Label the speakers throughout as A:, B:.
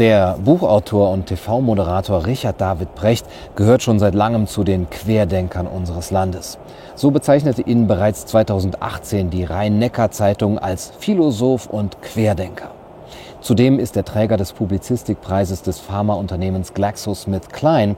A: Der Buchautor und TV-Moderator Richard David Brecht gehört schon seit langem zu den Querdenkern unseres Landes. So bezeichnete ihn bereits 2018 die Rhein-Neckar-Zeitung als Philosoph und Querdenker. Zudem ist er Träger des Publizistikpreises des Pharmaunternehmens GlaxoSmithKline,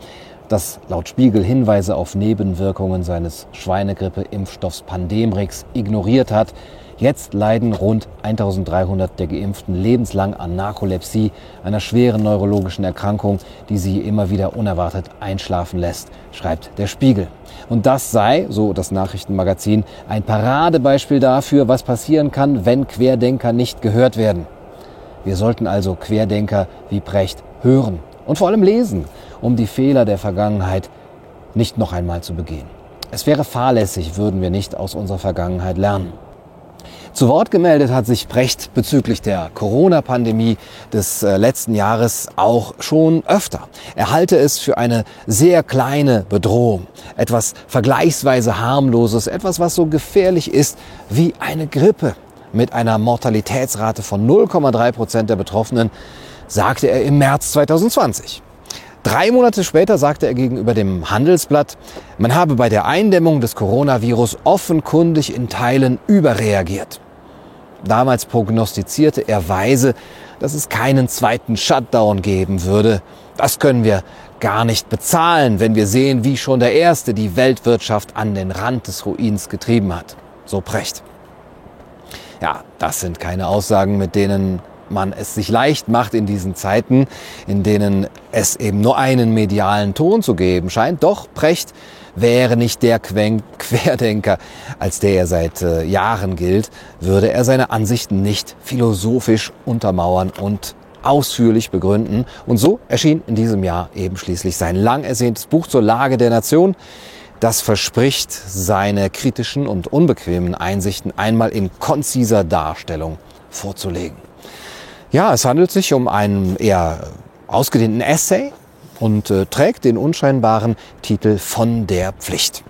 A: das laut Spiegel Hinweise auf Nebenwirkungen seines Schweinegrippe-Impfstoffs Pandemrix ignoriert hat. Jetzt leiden rund 1300 der Geimpften lebenslang an Narkolepsie, einer schweren neurologischen Erkrankung, die sie immer wieder unerwartet einschlafen lässt, schreibt der Spiegel. Und das sei, so das Nachrichtenmagazin, ein Paradebeispiel dafür, was passieren kann, wenn Querdenker nicht gehört werden. Wir sollten also Querdenker wie Brecht hören und vor allem lesen, um die Fehler der Vergangenheit nicht noch einmal zu begehen. Es wäre fahrlässig, würden wir nicht aus unserer Vergangenheit lernen. Zu Wort gemeldet hat sich Brecht bezüglich der Corona-Pandemie des äh, letzten Jahres auch schon öfter. Er halte es für eine sehr kleine Bedrohung, etwas vergleichsweise harmloses, etwas, was so gefährlich ist wie eine Grippe. Mit einer Mortalitätsrate von 0,3 Prozent der Betroffenen, sagte er im März 2020. Drei Monate später sagte er gegenüber dem Handelsblatt, man habe bei der Eindämmung des Coronavirus offenkundig in Teilen überreagiert. Damals prognostizierte er weise, dass es keinen zweiten Shutdown geben würde. Das können wir gar nicht bezahlen, wenn wir sehen, wie schon der erste die Weltwirtschaft an den Rand des Ruins getrieben hat. So Precht. Ja, das sind keine Aussagen, mit denen man es sich leicht macht in diesen Zeiten, in denen es eben nur einen medialen Ton zu geben scheint. Doch Precht wäre nicht der Querdenker, als der er seit äh, Jahren gilt, würde er seine Ansichten nicht philosophisch untermauern und ausführlich begründen. Und so erschien in diesem Jahr eben schließlich sein lang ersehntes Buch zur Lage der Nation. Das verspricht, seine kritischen und unbequemen Einsichten einmal in konziser Darstellung vorzulegen. Ja, es handelt sich um einen eher ausgedehnten Essay und äh, trägt den unscheinbaren Titel Von der Pflicht.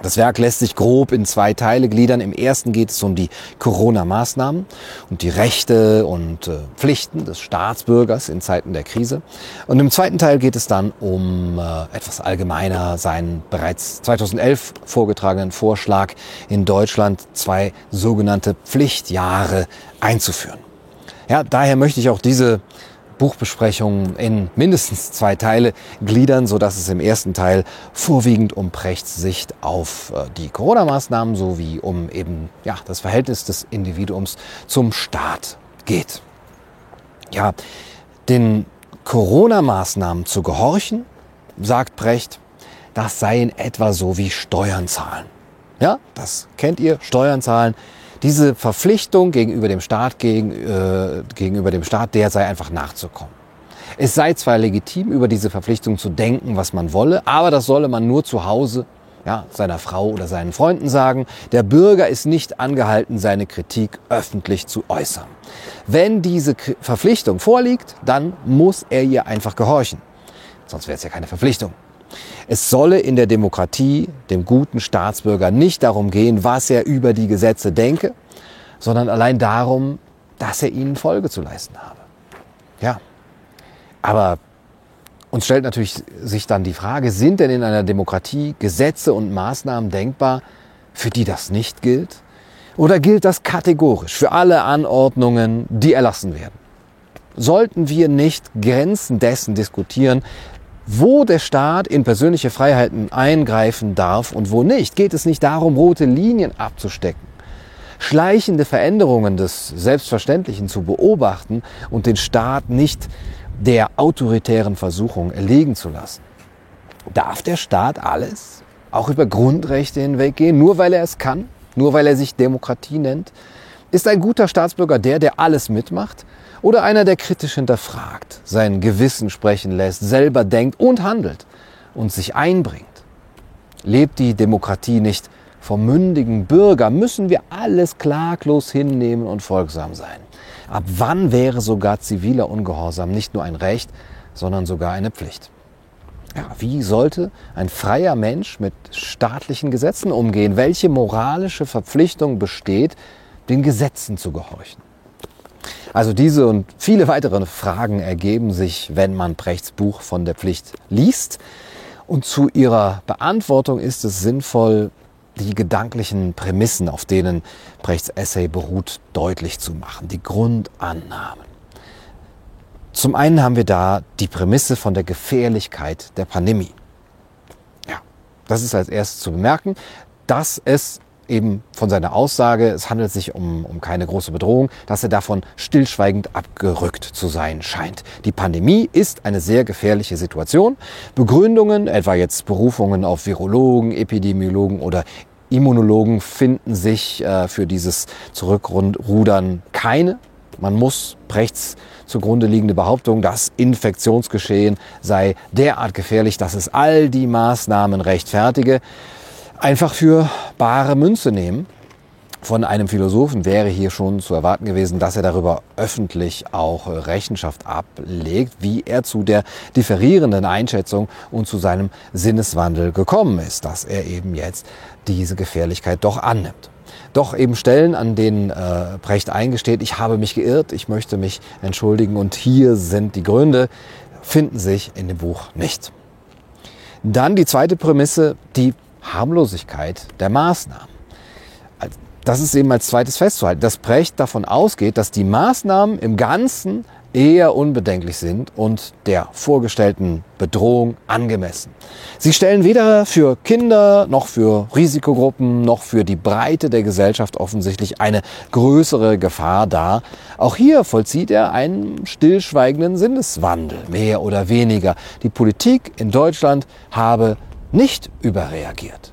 A: Das Werk lässt sich grob in zwei Teile gliedern. Im ersten geht es um die Corona-Maßnahmen und die Rechte und äh, Pflichten des Staatsbürgers in Zeiten der Krise. Und im zweiten Teil geht es dann um äh, etwas allgemeiner seinen bereits 2011 vorgetragenen Vorschlag, in Deutschland zwei sogenannte Pflichtjahre einzuführen. Ja, daher möchte ich auch diese Buchbesprechung in mindestens zwei Teile gliedern, so dass es im ersten Teil vorwiegend um Prechts Sicht auf äh, die Corona-Maßnahmen sowie um eben ja, das Verhältnis des Individuums zum Staat geht. Ja, den Corona-Maßnahmen zu gehorchen, sagt Brecht, das sei in etwa so wie Steuern zahlen. Ja, das kennt ihr, Steuern zahlen diese Verpflichtung gegenüber dem Staat, gegen, äh, gegenüber dem Staat, der sei einfach nachzukommen. Es sei zwar legitim, über diese Verpflichtung zu denken, was man wolle, aber das solle man nur zu Hause ja, seiner Frau oder seinen Freunden sagen. Der Bürger ist nicht angehalten, seine Kritik öffentlich zu äußern. Wenn diese Verpflichtung vorliegt, dann muss er ihr einfach gehorchen. Sonst wäre es ja keine Verpflichtung. Es solle in der Demokratie dem guten Staatsbürger nicht darum gehen, was er über die Gesetze denke, sondern allein darum, dass er ihnen Folge zu leisten habe. Ja, aber uns stellt natürlich sich dann die Frage, sind denn in einer Demokratie Gesetze und Maßnahmen denkbar, für die das nicht gilt? Oder gilt das kategorisch für alle Anordnungen, die erlassen werden? Sollten wir nicht Grenzen dessen diskutieren, wo der Staat in persönliche Freiheiten eingreifen darf und wo nicht. Geht es nicht darum, rote Linien abzustecken, schleichende Veränderungen des Selbstverständlichen zu beobachten und den Staat nicht der autoritären Versuchung erlegen zu lassen. Darf der Staat alles, auch über Grundrechte hinweggehen, nur weil er es kann, nur weil er sich Demokratie nennt? Ist ein guter Staatsbürger der, der alles mitmacht? Oder einer, der kritisch hinterfragt, sein Gewissen sprechen lässt, selber denkt und handelt und sich einbringt. Lebt die Demokratie nicht vom mündigen Bürger, müssen wir alles klaglos hinnehmen und folgsam sein. Ab wann wäre sogar ziviler Ungehorsam nicht nur ein Recht, sondern sogar eine Pflicht? Ja, wie sollte ein freier Mensch mit staatlichen Gesetzen umgehen? Welche moralische Verpflichtung besteht, den Gesetzen zu gehorchen? Also diese und viele weitere Fragen ergeben sich, wenn man Brechts Buch von der Pflicht liest. Und zu ihrer Beantwortung ist es sinnvoll, die gedanklichen Prämissen, auf denen Brechts Essay beruht, deutlich zu machen, die Grundannahmen. Zum einen haben wir da die Prämisse von der Gefährlichkeit der Pandemie. Ja, das ist als erstes zu bemerken, dass es eben von seiner Aussage, es handelt sich um, um keine große Bedrohung, dass er davon stillschweigend abgerückt zu sein scheint. Die Pandemie ist eine sehr gefährliche Situation. Begründungen, etwa jetzt Berufungen auf Virologen, Epidemiologen oder Immunologen finden sich äh, für dieses Zurückrudern keine. Man muss Brechts zugrunde liegende Behauptung, das Infektionsgeschehen sei derart gefährlich, dass es all die Maßnahmen rechtfertige, einfach für bare Münze nehmen. Von einem Philosophen wäre hier schon zu erwarten gewesen, dass er darüber öffentlich auch Rechenschaft ablegt, wie er zu der differierenden Einschätzung und zu seinem Sinneswandel gekommen ist, dass er eben jetzt diese Gefährlichkeit doch annimmt. Doch eben Stellen, an denen äh, Brecht eingesteht, ich habe mich geirrt, ich möchte mich entschuldigen und hier sind die Gründe, finden sich in dem Buch nicht. Dann die zweite Prämisse, die Harmlosigkeit der Maßnahmen. Das ist eben als zweites festzuhalten, dass Brecht davon ausgeht, dass die Maßnahmen im Ganzen eher unbedenklich sind und der vorgestellten Bedrohung angemessen. Sie stellen weder für Kinder noch für Risikogruppen noch für die Breite der Gesellschaft offensichtlich eine größere Gefahr dar. Auch hier vollzieht er einen stillschweigenden Sinneswandel, mehr oder weniger. Die Politik in Deutschland habe nicht überreagiert.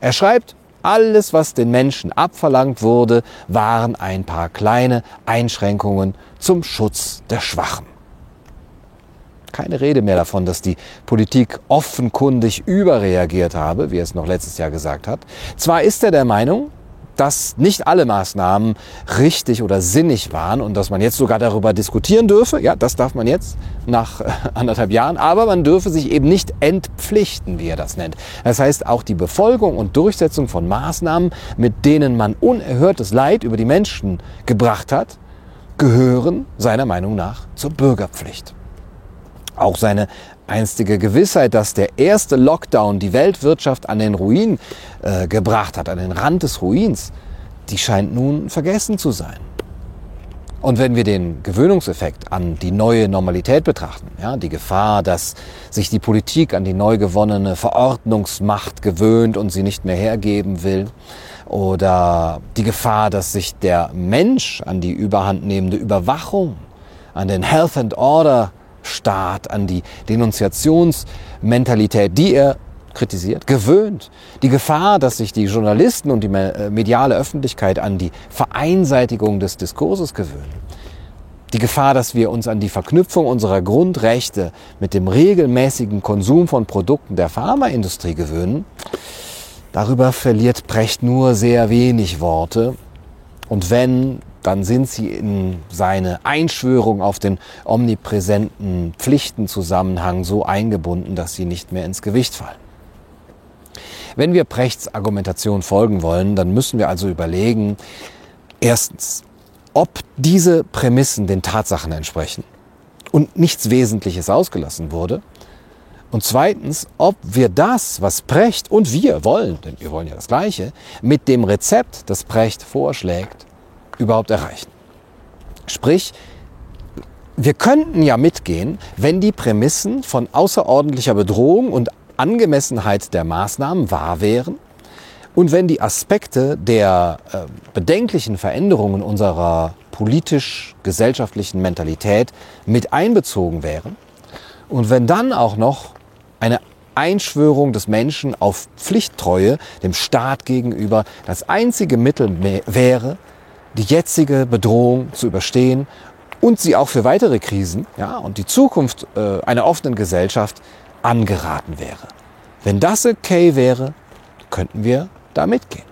A: Er schreibt, alles, was den Menschen abverlangt wurde, waren ein paar kleine Einschränkungen zum Schutz der Schwachen. Keine Rede mehr davon, dass die Politik offenkundig überreagiert habe, wie er es noch letztes Jahr gesagt hat. Zwar ist er der Meinung, dass nicht alle Maßnahmen richtig oder sinnig waren und dass man jetzt sogar darüber diskutieren dürfe. Ja, das darf man jetzt nach äh, anderthalb Jahren, aber man dürfe sich eben nicht entpflichten, wie er das nennt. Das heißt, auch die Befolgung und Durchsetzung von Maßnahmen, mit denen man unerhörtes Leid über die Menschen gebracht hat, gehören seiner Meinung nach zur Bürgerpflicht. Auch seine einstige Gewissheit, dass der erste Lockdown die Weltwirtschaft an den Ruin äh, gebracht hat, an den Rand des Ruins, die scheint nun vergessen zu sein. Und wenn wir den Gewöhnungseffekt an die neue Normalität betrachten, ja, die Gefahr, dass sich die Politik an die neu gewonnene Verordnungsmacht gewöhnt und sie nicht mehr hergeben will, oder die Gefahr, dass sich der Mensch an die überhandnehmende Überwachung, an den Health and Order Staat, an die Denunziationsmentalität, die er kritisiert, gewöhnt. Die Gefahr, dass sich die Journalisten und die äh, mediale Öffentlichkeit an die Vereinseitigung des Diskurses gewöhnen. Die Gefahr, dass wir uns an die Verknüpfung unserer Grundrechte mit dem regelmäßigen Konsum von Produkten der Pharmaindustrie gewöhnen, darüber verliert Brecht nur sehr wenig Worte. Und wenn, dann sind sie in seine Einschwörung auf den omnipräsenten Pflichtenzusammenhang so eingebunden, dass sie nicht mehr ins Gewicht fallen. Wenn wir Prechts Argumentation folgen wollen, dann müssen wir also überlegen, erstens, ob diese Prämissen den Tatsachen entsprechen und nichts Wesentliches ausgelassen wurde. Und zweitens, ob wir das, was Precht und wir wollen, denn wir wollen ja das Gleiche, mit dem Rezept, das Precht vorschlägt, überhaupt erreichen. Sprich, wir könnten ja mitgehen, wenn die Prämissen von außerordentlicher Bedrohung und Angemessenheit der Maßnahmen wahr wären und wenn die Aspekte der äh, bedenklichen Veränderungen unserer politisch-gesellschaftlichen Mentalität mit einbezogen wären und wenn dann auch noch eine Einschwörung des Menschen auf Pflichttreue dem Staat gegenüber das einzige Mittel wäre, die jetzige Bedrohung zu überstehen und sie auch für weitere Krisen ja, und die Zukunft äh, einer offenen Gesellschaft angeraten wäre. Wenn das okay wäre, könnten wir da mitgehen.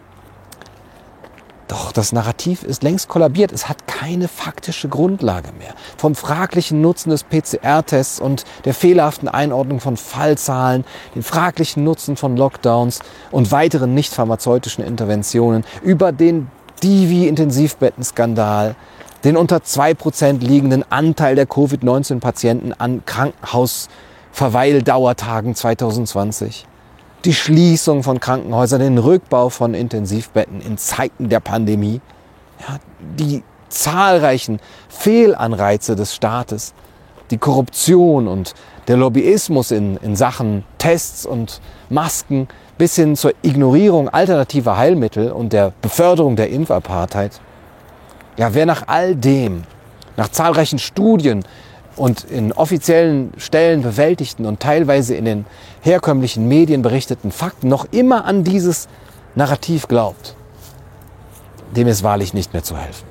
A: Doch das Narrativ ist längst kollabiert. Es hat keine faktische Grundlage mehr. Vom fraglichen Nutzen des PCR-Tests und der fehlerhaften Einordnung von Fallzahlen, den fraglichen Nutzen von Lockdowns und weiteren nicht pharmazeutischen Interventionen über den Divi-Intensivbettenskandal den unter 2% liegenden Anteil der Covid-19-Patienten an Krankenhausverweildauertagen 2020, die Schließung von Krankenhäusern, den Rückbau von Intensivbetten in Zeiten der Pandemie, ja, die zahlreichen Fehlanreize des Staates, die Korruption und der Lobbyismus in, in Sachen Tests und Masken bis hin zur Ignorierung alternativer Heilmittel und der Beförderung der Impfapartheid. Ja, wer nach all dem, nach zahlreichen Studien und in offiziellen Stellen bewältigten und teilweise in den herkömmlichen Medien berichteten Fakten noch immer an dieses Narrativ glaubt, dem ist wahrlich nicht mehr zu helfen.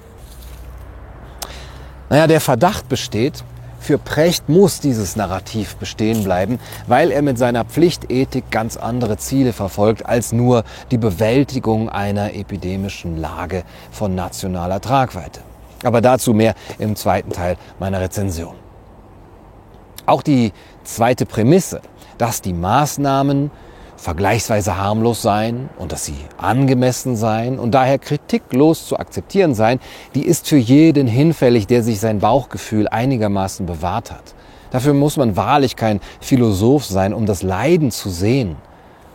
A: Naja, der Verdacht besteht, für Precht muss dieses Narrativ bestehen bleiben, weil er mit seiner Pflichtethik ganz andere Ziele verfolgt als nur die Bewältigung einer epidemischen Lage von nationaler Tragweite. Aber dazu mehr im zweiten Teil meiner Rezension. Auch die zweite Prämisse, dass die Maßnahmen vergleichsweise harmlos sein und dass sie angemessen seien und daher kritiklos zu akzeptieren seien, die ist für jeden hinfällig, der sich sein Bauchgefühl einigermaßen bewahrt hat. Dafür muss man wahrlich kein Philosoph sein, um das Leiden zu sehen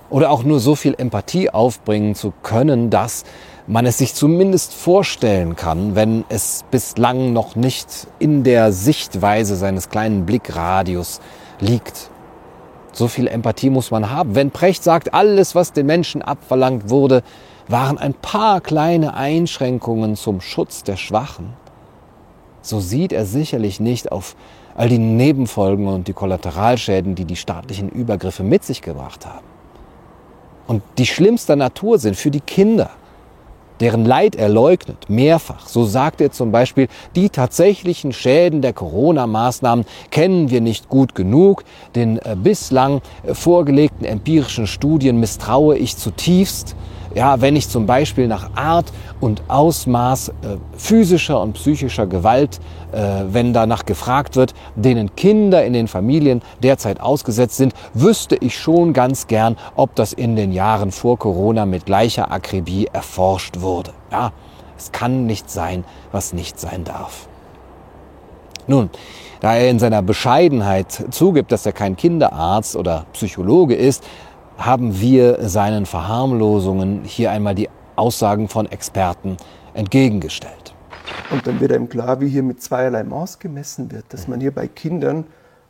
A: oder auch nur so viel Empathie aufbringen zu können, dass man es sich zumindest vorstellen kann, wenn es bislang noch nicht in der Sichtweise seines kleinen Blickradius liegt. So viel Empathie muss man haben. Wenn Precht sagt, alles, was den Menschen abverlangt wurde, waren ein paar kleine Einschränkungen zum Schutz der Schwachen, so sieht er sicherlich nicht auf all die Nebenfolgen und die Kollateralschäden, die die staatlichen Übergriffe mit sich gebracht haben. Und die schlimmster Natur sind für die Kinder, deren Leid er leugnet, mehrfach. So sagt er zum Beispiel, die tatsächlichen Schäden der Corona-Maßnahmen kennen wir nicht gut genug. Den äh, bislang äh, vorgelegten empirischen Studien misstraue ich zutiefst. Ja, wenn ich zum Beispiel nach Art und Ausmaß äh, physischer und psychischer Gewalt, äh, wenn danach gefragt wird, denen Kinder in den Familien derzeit ausgesetzt sind, wüsste ich schon ganz gern, ob das in den Jahren vor Corona mit gleicher Akribie erforscht wurde. Ja, es kann nicht sein, was nicht sein darf. Nun, da er in seiner Bescheidenheit zugibt, dass er kein Kinderarzt oder Psychologe ist, haben wir seinen Verharmlosungen hier einmal die Aussagen von Experten entgegengestellt.
B: Und dann wird einem klar, wie hier mit zweierlei Maß gemessen wird, dass man hier bei Kindern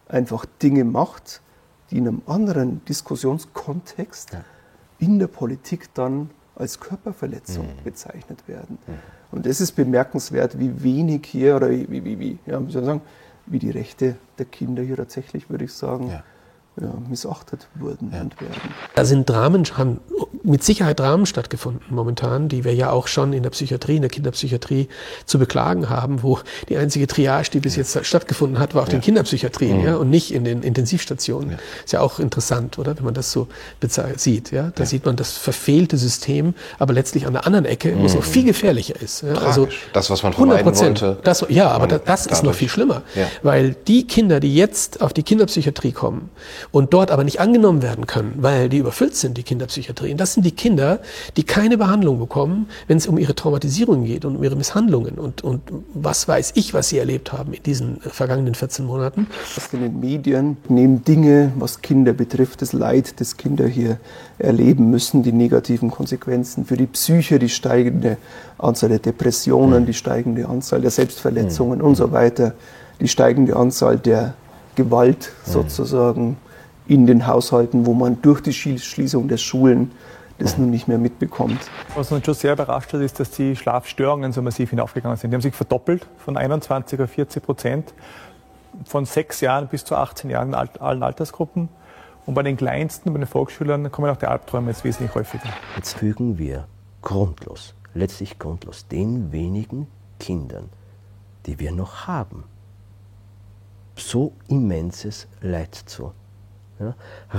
B: einfach Dinge macht, die in einem anderen Diskussionskontext in der Politik dann als Körperverletzung mhm. bezeichnet werden. Mhm. Und das ist bemerkenswert, wie wenig hier, oder wie, wie, wie, ja, wie, sagen, wie die Rechte der Kinder hier tatsächlich, würde ich sagen, ja ja, missachtet wurden ja. und werden.
C: Da sind Dramen, haben mit Sicherheit Dramen stattgefunden momentan, die wir ja auch schon in der Psychiatrie, in der Kinderpsychiatrie zu beklagen haben, wo die einzige Triage, die bis jetzt stattgefunden hat, war auf ja. den Kinderpsychiatrien mhm. ja, und nicht in den Intensivstationen. Ja. Ist ja auch interessant, oder? Wenn man das so sieht. Ja? Da sieht man das verfehlte System, aber letztlich an der anderen Ecke, wo es noch mhm. viel gefährlicher ist.
A: Ja? Also das, was man vermeiden wollte.
C: Das, ja, aber das, das ist noch viel schlimmer. Weil die Kinder, die jetzt auf die Kinderpsychiatrie kommen und dort aber nicht angenommen werden können, weil die überfüllt sind, die Kinderpsychiatrien. Das sind die Kinder, die keine Behandlung bekommen, wenn es um ihre Traumatisierung geht und um ihre Misshandlungen und, und was weiß ich, was sie erlebt haben in diesen vergangenen 14 Monaten.
B: In den Medien nehmen Dinge, was Kinder betrifft, das Leid, das Kinder hier erleben müssen, die negativen Konsequenzen für die Psyche, die steigende Anzahl der Depressionen, die steigende Anzahl der Selbstverletzungen und so weiter, die steigende Anzahl der Gewalt sozusagen in den Haushalten, wo man durch die Schließung der Schulen das nun nicht mehr mitbekommt.
D: Was uns schon sehr überrascht hat, ist, dass die Schlafstörungen so massiv hinaufgegangen sind. Die haben sich verdoppelt von 21 auf 40 Prozent, von sechs Jahren bis zu 18 Jahren in allen Altersgruppen. Und bei den Kleinsten, bei den Volksschülern, kommen auch die Albträume jetzt wesentlich häufiger.
E: Jetzt fügen wir grundlos, letztlich grundlos, den wenigen Kindern, die wir noch haben, so immenses Leid zu ja,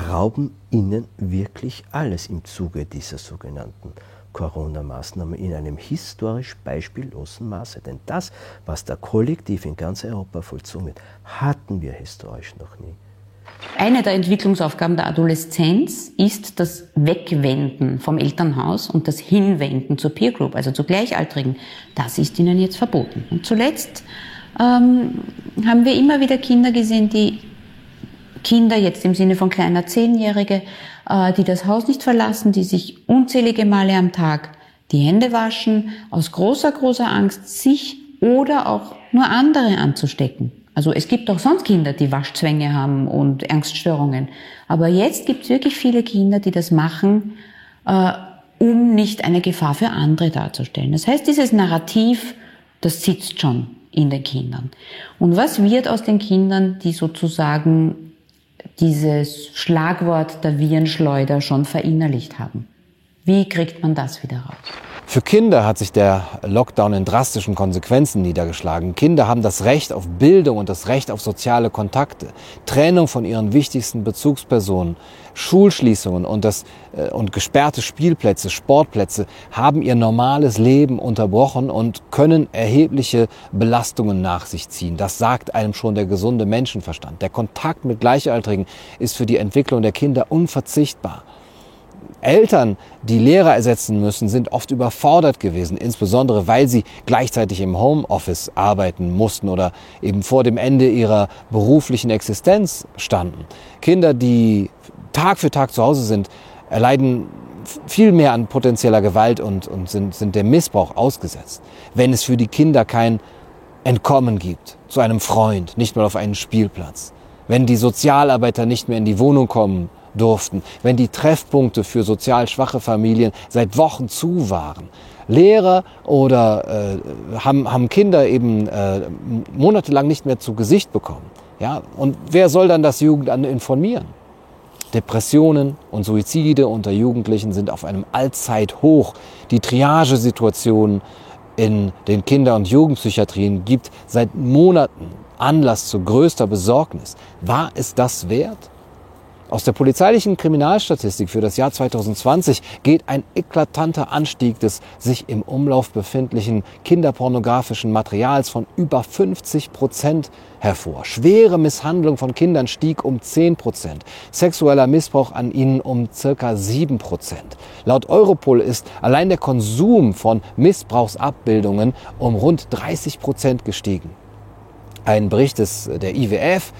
E: rauben ihnen wirklich alles im Zuge dieser sogenannten Corona-Maßnahmen in einem historisch beispiellosen Maße. Denn das, was da kollektiv in ganz Europa vollzogen wird, hatten wir historisch noch nie.
F: Eine der Entwicklungsaufgaben der Adoleszenz ist das Wegwenden vom Elternhaus und das Hinwenden zur Peer Group, also zu Gleichaltrigen. Das ist ihnen jetzt verboten. Und zuletzt ähm, haben wir immer wieder Kinder gesehen, die Kinder jetzt im Sinne von kleiner Zehnjährige, äh, die das Haus nicht verlassen, die sich unzählige Male am Tag die Hände waschen, aus großer, großer Angst, sich oder auch nur andere anzustecken. Also es gibt auch sonst Kinder, die Waschzwänge haben und Angststörungen. Aber jetzt gibt es wirklich viele Kinder, die das machen, äh, um nicht eine Gefahr für andere darzustellen. Das heißt, dieses Narrativ, das sitzt schon in den Kindern. Und was wird aus den Kindern, die sozusagen dieses Schlagwort der Virenschleuder schon verinnerlicht haben? Wie kriegt man das wieder raus?
A: Für Kinder hat sich der Lockdown in drastischen Konsequenzen niedergeschlagen. Kinder haben das Recht auf Bildung und das Recht auf soziale Kontakte, Trennung von ihren wichtigsten Bezugspersonen, Schulschließungen und, das, äh, und gesperrte Spielplätze, Sportplätze haben ihr normales Leben unterbrochen und können erhebliche Belastungen nach sich ziehen. Das sagt einem schon der gesunde Menschenverstand. Der Kontakt mit Gleichaltrigen ist für die Entwicklung der Kinder unverzichtbar. Eltern, die Lehrer ersetzen müssen, sind oft überfordert gewesen, insbesondere weil sie gleichzeitig im Homeoffice arbeiten mussten oder eben vor dem Ende ihrer beruflichen Existenz standen. Kinder, die Tag für Tag zu Hause sind, erleiden viel mehr an potenzieller Gewalt und, und sind, sind dem Missbrauch ausgesetzt. Wenn es für die Kinder kein Entkommen gibt, zu einem Freund, nicht mal auf einen Spielplatz. Wenn die Sozialarbeiter nicht mehr in die Wohnung kommen, durften, wenn die Treffpunkte für sozial schwache Familien seit Wochen zu waren. Lehrer oder äh, haben, haben Kinder eben äh, monatelang nicht mehr zu Gesicht bekommen. Ja? Und wer soll dann das Jugendamt informieren? Depressionen und Suizide unter Jugendlichen sind auf einem Allzeithoch. Die Triagesituation in den Kinder- und Jugendpsychiatrien gibt seit Monaten Anlass zu größter Besorgnis. War es das wert? Aus der polizeilichen Kriminalstatistik für das Jahr 2020 geht ein eklatanter Anstieg des sich im Umlauf befindlichen kinderpornografischen Materials von über 50 Prozent hervor. Schwere Misshandlung von Kindern stieg um 10 Prozent. Sexueller Missbrauch an ihnen um circa 7 Prozent. Laut Europol ist allein der Konsum von Missbrauchsabbildungen um rund 30 Prozent gestiegen. Ein Bericht des, der IWF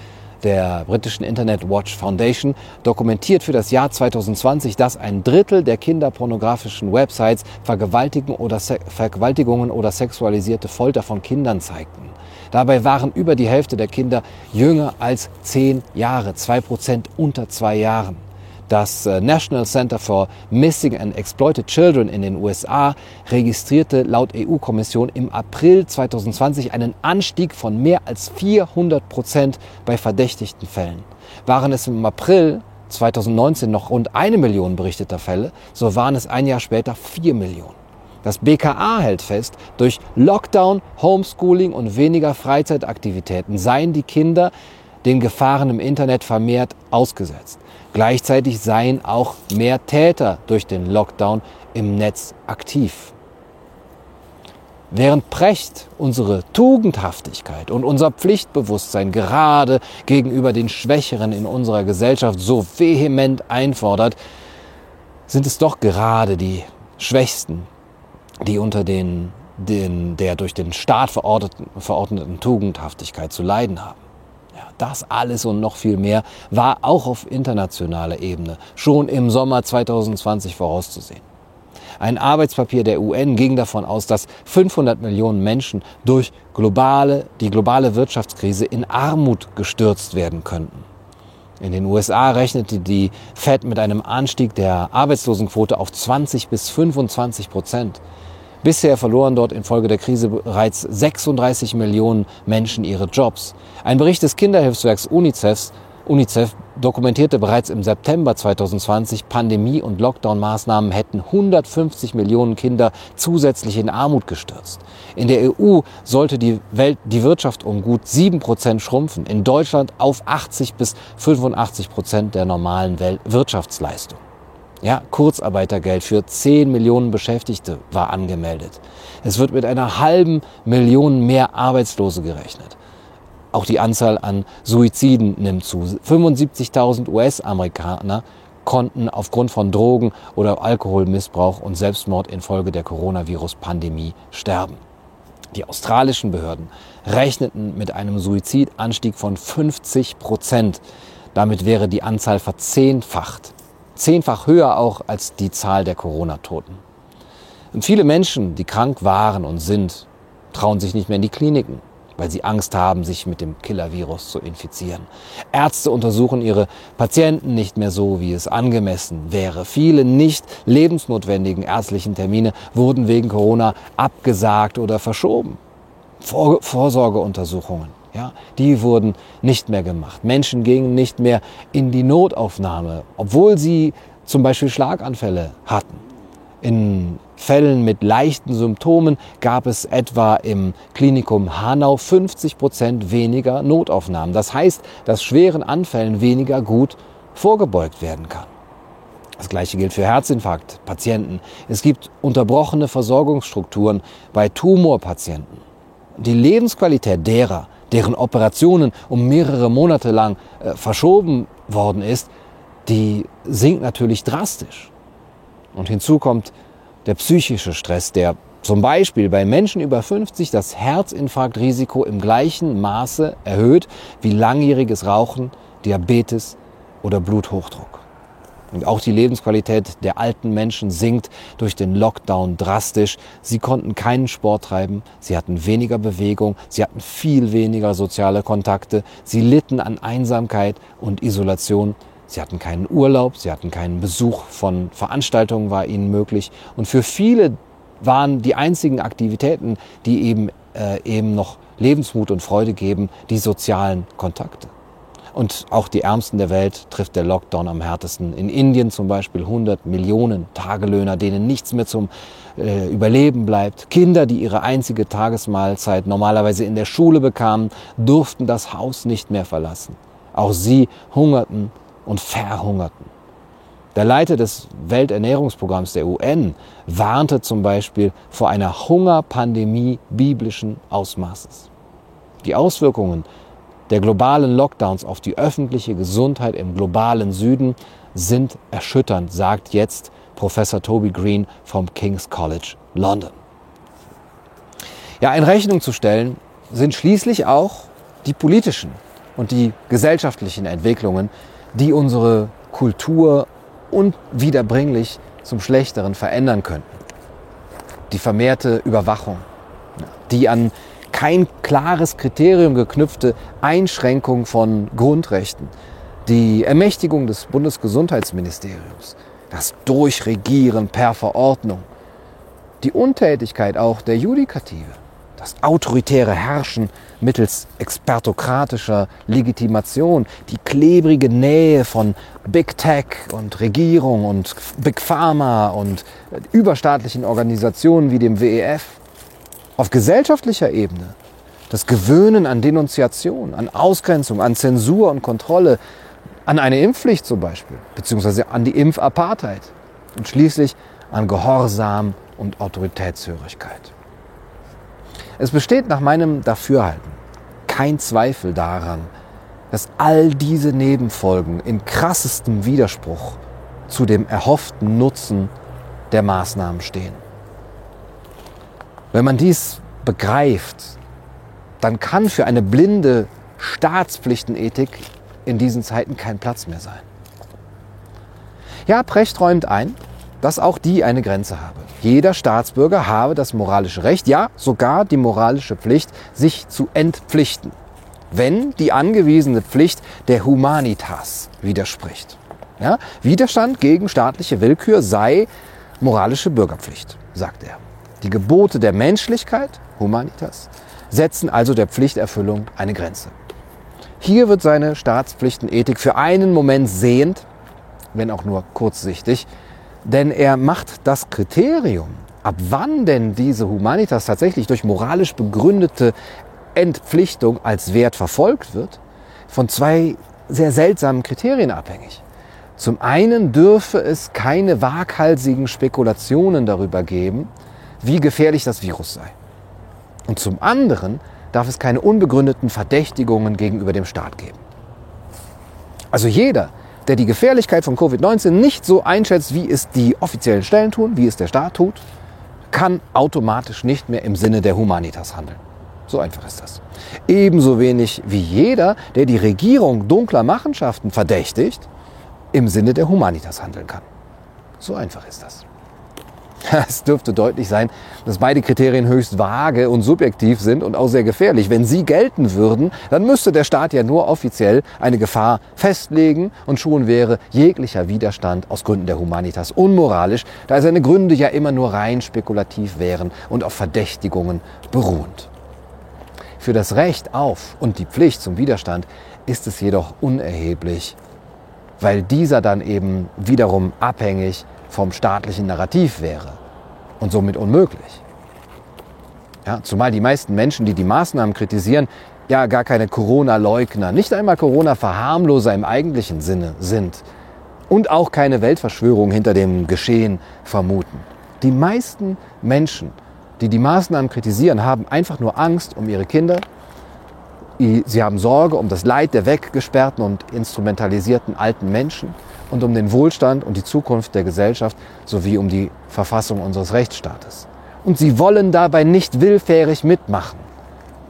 A: der britischen Internet Watch Foundation dokumentiert für das Jahr 2020, dass ein Drittel der kinderpornografischen Websites Vergewaltigungen oder, Vergewaltigungen oder sexualisierte Folter von Kindern zeigten. Dabei waren über die Hälfte der Kinder jünger als zehn Jahre, zwei Prozent unter zwei Jahren. Das äh, National Center for Missing and Exploited Children in den USA registrierte laut EU-Kommission im April 2020 einen Anstieg von mehr als 400 Prozent bei verdächtigten Fällen. Waren es im April 2019 noch rund eine Million berichteter Fälle, so waren es ein Jahr später vier Millionen. Das BKA hält fest, durch Lockdown, Homeschooling und weniger Freizeitaktivitäten seien die Kinder den Gefahren im Internet vermehrt ausgesetzt. Gleichzeitig seien auch mehr Täter durch den Lockdown im Netz aktiv. Während Precht unsere Tugendhaftigkeit und unser Pflichtbewusstsein gerade gegenüber den Schwächeren in unserer Gesellschaft so vehement einfordert, sind es doch gerade die Schwächsten, die unter den, den der durch den Staat verordneten, verordneten Tugendhaftigkeit zu leiden haben. Das alles und noch viel mehr war auch auf internationaler Ebene schon im Sommer 2020 vorauszusehen. Ein Arbeitspapier der UN ging davon aus, dass 500 Millionen Menschen durch globale, die globale Wirtschaftskrise in Armut gestürzt werden könnten. In den USA rechnete die Fed mit einem Anstieg der Arbeitslosenquote auf 20 bis 25 Prozent. Bisher verloren dort infolge der Krise bereits 36 Millionen Menschen ihre Jobs. Ein Bericht des Kinderhilfswerks UNICEF, UNICEF dokumentierte bereits im September 2020, Pandemie- und Lockdown-Maßnahmen hätten 150 Millionen Kinder zusätzlich in Armut gestürzt. In der EU sollte die, Welt, die Wirtschaft um gut 7 Prozent schrumpfen, in Deutschland auf 80 bis 85 Prozent der normalen Wirtschaftsleistung. Ja, Kurzarbeitergeld für 10 Millionen Beschäftigte war angemeldet. Es wird mit einer halben Million mehr Arbeitslose gerechnet. Auch die Anzahl an Suiziden nimmt zu. 75.000 US-Amerikaner konnten aufgrund von Drogen- oder Alkoholmissbrauch und Selbstmord infolge der Coronavirus-Pandemie sterben. Die australischen Behörden rechneten mit einem Suizidanstieg von 50 Prozent. Damit wäre die Anzahl verzehnfacht. Zehnfach höher auch als die Zahl der Corona-Toten. Und viele Menschen, die krank waren und sind, trauen sich nicht mehr in die Kliniken weil sie Angst haben, sich mit dem Killer-Virus zu infizieren. Ärzte untersuchen ihre Patienten nicht mehr so, wie es angemessen wäre. Viele nicht lebensnotwendigen ärztlichen Termine wurden wegen Corona abgesagt oder verschoben. Vor Vorsorgeuntersuchungen, ja, die wurden nicht mehr gemacht. Menschen gingen nicht mehr in die Notaufnahme, obwohl sie zum Beispiel Schlaganfälle hatten. In Fällen mit leichten Symptomen gab es etwa im Klinikum Hanau 50 Prozent weniger Notaufnahmen. Das heißt, dass schweren Anfällen weniger gut vorgebeugt werden kann. Das gleiche gilt für Herzinfarktpatienten. Es gibt unterbrochene Versorgungsstrukturen bei Tumorpatienten. Die Lebensqualität derer, deren Operationen um mehrere Monate lang äh, verschoben worden ist, die sinkt natürlich drastisch. Und hinzu kommt der psychische Stress, der zum Beispiel bei Menschen über 50 das Herzinfarktrisiko im gleichen Maße erhöht wie langjähriges Rauchen, Diabetes oder Bluthochdruck. Und auch die Lebensqualität der alten Menschen sinkt durch den Lockdown drastisch. Sie konnten keinen Sport treiben, sie hatten weniger Bewegung, sie hatten viel weniger soziale Kontakte, sie litten an Einsamkeit und Isolation Sie hatten keinen Urlaub, sie hatten keinen Besuch von Veranstaltungen, war ihnen möglich. Und für viele waren die einzigen Aktivitäten, die eben, äh, eben noch Lebensmut und Freude geben, die sozialen Kontakte. Und auch die Ärmsten der Welt trifft der Lockdown am härtesten. In Indien zum Beispiel 100 Millionen Tagelöhner, denen nichts mehr zum äh, Überleben bleibt. Kinder, die ihre einzige Tagesmahlzeit normalerweise in der Schule bekamen, durften das Haus nicht mehr verlassen. Auch sie hungerten und verhungerten. Der Leiter des Welternährungsprogramms der UN warnte zum Beispiel vor einer Hungerpandemie biblischen Ausmaßes. Die Auswirkungen der globalen Lockdowns auf die öffentliche Gesundheit im globalen Süden sind erschütternd, sagt jetzt Professor Toby Green vom King's College London. Ja, in Rechnung zu stellen sind schließlich auch die politischen und die gesellschaftlichen Entwicklungen, die unsere Kultur unwiederbringlich zum Schlechteren verändern könnten. Die vermehrte Überwachung, die an kein klares Kriterium geknüpfte Einschränkung von Grundrechten, die Ermächtigung des Bundesgesundheitsministeriums, das Durchregieren per Verordnung, die Untätigkeit auch der Judikative, das autoritäre Herrschen mittels expertokratischer Legitimation, die klebrige Nähe von Big Tech und Regierung und Big Pharma und überstaatlichen Organisationen wie dem WEF. Auf gesellschaftlicher Ebene das Gewöhnen an Denunziation, an Ausgrenzung, an Zensur und Kontrolle, an eine Impfpflicht zum Beispiel, beziehungsweise an die Impfapartheid und schließlich an Gehorsam und Autoritätshörigkeit. Es besteht nach meinem Dafürhalten kein Zweifel daran, dass all diese Nebenfolgen in krassestem Widerspruch zu dem erhofften Nutzen der Maßnahmen stehen. Wenn man dies begreift, dann kann für eine blinde Staatspflichtenethik in diesen Zeiten kein Platz mehr sein. Ja, Precht räumt ein, dass auch die eine Grenze habe. Jeder Staatsbürger habe das moralische Recht, ja sogar die moralische Pflicht, sich zu entpflichten, wenn die angewiesene Pflicht der Humanitas widerspricht. Ja? Widerstand gegen staatliche Willkür sei moralische Bürgerpflicht, sagt er. Die Gebote der Menschlichkeit, Humanitas, setzen also der Pflichterfüllung eine Grenze. Hier wird seine Staatspflichtenethik für einen Moment sehend, wenn auch nur kurzsichtig, denn er macht das Kriterium, ab wann denn diese Humanitas tatsächlich durch moralisch begründete Entpflichtung als Wert verfolgt wird, von zwei sehr seltsamen Kriterien abhängig. Zum einen dürfe es keine waghalsigen Spekulationen darüber geben, wie gefährlich das Virus sei. Und zum anderen darf es keine unbegründeten Verdächtigungen gegenüber dem Staat geben. Also jeder, der die Gefährlichkeit von Covid-19 nicht so einschätzt, wie es die offiziellen Stellen tun, wie es der Staat tut, kann automatisch nicht mehr im Sinne der Humanitas handeln. So einfach ist das. Ebenso wenig wie jeder, der die Regierung dunkler Machenschaften verdächtigt, im Sinne der Humanitas handeln kann. So einfach ist das. Es dürfte deutlich sein, dass beide Kriterien höchst vage und subjektiv sind und auch sehr gefährlich. Wenn sie gelten würden, dann müsste der Staat ja nur offiziell eine Gefahr festlegen und schon wäre jeglicher Widerstand aus Gründen der Humanitas unmoralisch, da seine Gründe ja immer nur rein spekulativ wären und auf Verdächtigungen beruhend. Für das Recht auf und die Pflicht zum Widerstand ist es jedoch unerheblich, weil dieser dann eben wiederum abhängig vom staatlichen Narrativ wäre und somit unmöglich. Ja, zumal die meisten Menschen, die die Maßnahmen kritisieren, ja gar keine Corona-Leugner, nicht einmal Corona-Verharmloser im eigentlichen Sinne sind und auch keine Weltverschwörung hinter dem Geschehen vermuten. Die meisten Menschen, die die Maßnahmen kritisieren, haben einfach nur Angst um ihre Kinder. Sie haben Sorge um das Leid der weggesperrten und instrumentalisierten alten Menschen und um den Wohlstand und die Zukunft der Gesellschaft sowie um die Verfassung unseres Rechtsstaates. Und sie wollen dabei nicht willfährig mitmachen.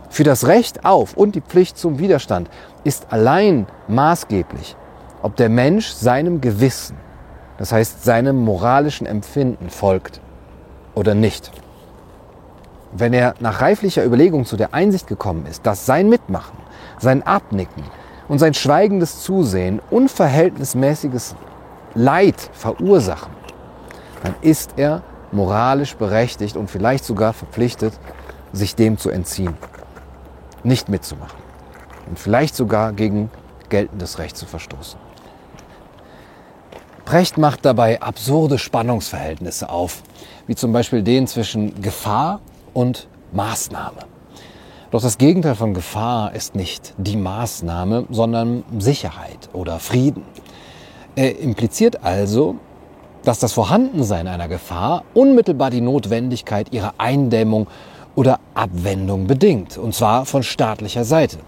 A: Für das Recht auf und die Pflicht zum Widerstand ist allein maßgeblich, ob der Mensch seinem Gewissen, das heißt seinem moralischen Empfinden folgt oder nicht. Wenn er nach reiflicher Überlegung zu der Einsicht gekommen ist, dass sein Mitmachen, sein Abnicken, und sein schweigendes Zusehen unverhältnismäßiges Leid verursachen, dann ist er moralisch berechtigt und vielleicht sogar verpflichtet, sich dem zu entziehen, nicht mitzumachen und vielleicht sogar gegen geltendes Recht zu verstoßen. Brecht macht dabei absurde Spannungsverhältnisse auf, wie zum Beispiel den zwischen Gefahr und Maßnahme. Doch das Gegenteil von Gefahr ist nicht die Maßnahme, sondern Sicherheit oder Frieden. Er impliziert also, dass das Vorhandensein einer Gefahr unmittelbar die Notwendigkeit ihrer Eindämmung oder Abwendung bedingt, und zwar von staatlicher Seite.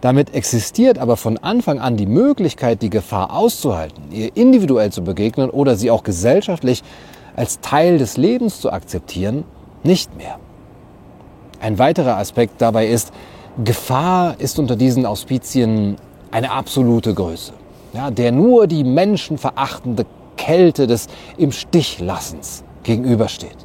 A: Damit existiert aber von Anfang an die Möglichkeit, die Gefahr auszuhalten, ihr individuell zu begegnen oder sie auch gesellschaftlich als Teil des Lebens zu akzeptieren, nicht mehr. Ein weiterer Aspekt dabei ist, Gefahr ist unter diesen Auspizien eine absolute Größe, ja, der nur die menschenverachtende Kälte des Im Stichlassens gegenübersteht.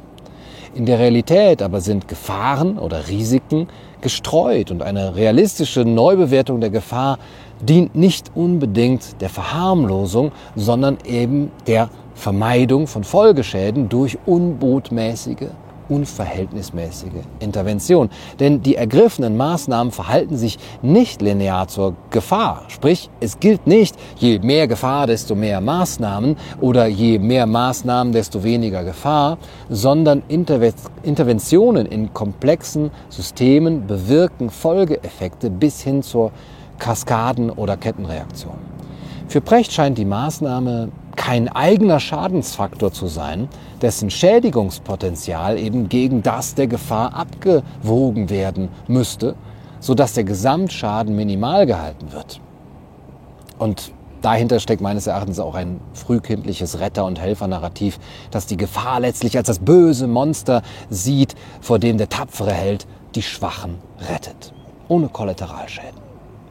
A: In der Realität aber sind Gefahren oder Risiken gestreut und eine realistische Neubewertung der Gefahr dient nicht unbedingt der Verharmlosung, sondern eben der Vermeidung von Folgeschäden durch unbotmäßige unverhältnismäßige Intervention. Denn die ergriffenen Maßnahmen verhalten sich nicht linear zur Gefahr. Sprich, es gilt nicht, je mehr Gefahr, desto mehr Maßnahmen oder je mehr Maßnahmen, desto weniger Gefahr, sondern Interventionen in komplexen Systemen bewirken Folgeeffekte bis hin zur Kaskaden- oder Kettenreaktion. Für Precht scheint die Maßnahme kein eigener Schadensfaktor zu sein, dessen Schädigungspotenzial eben gegen das der Gefahr abgewogen werden müsste, sodass der Gesamtschaden minimal gehalten wird. Und dahinter steckt meines Erachtens auch ein frühkindliches Retter- und Helfernarrativ, das die Gefahr letztlich als das böse Monster sieht, vor dem der tapfere Held die Schwachen rettet, ohne Kollateralschäden.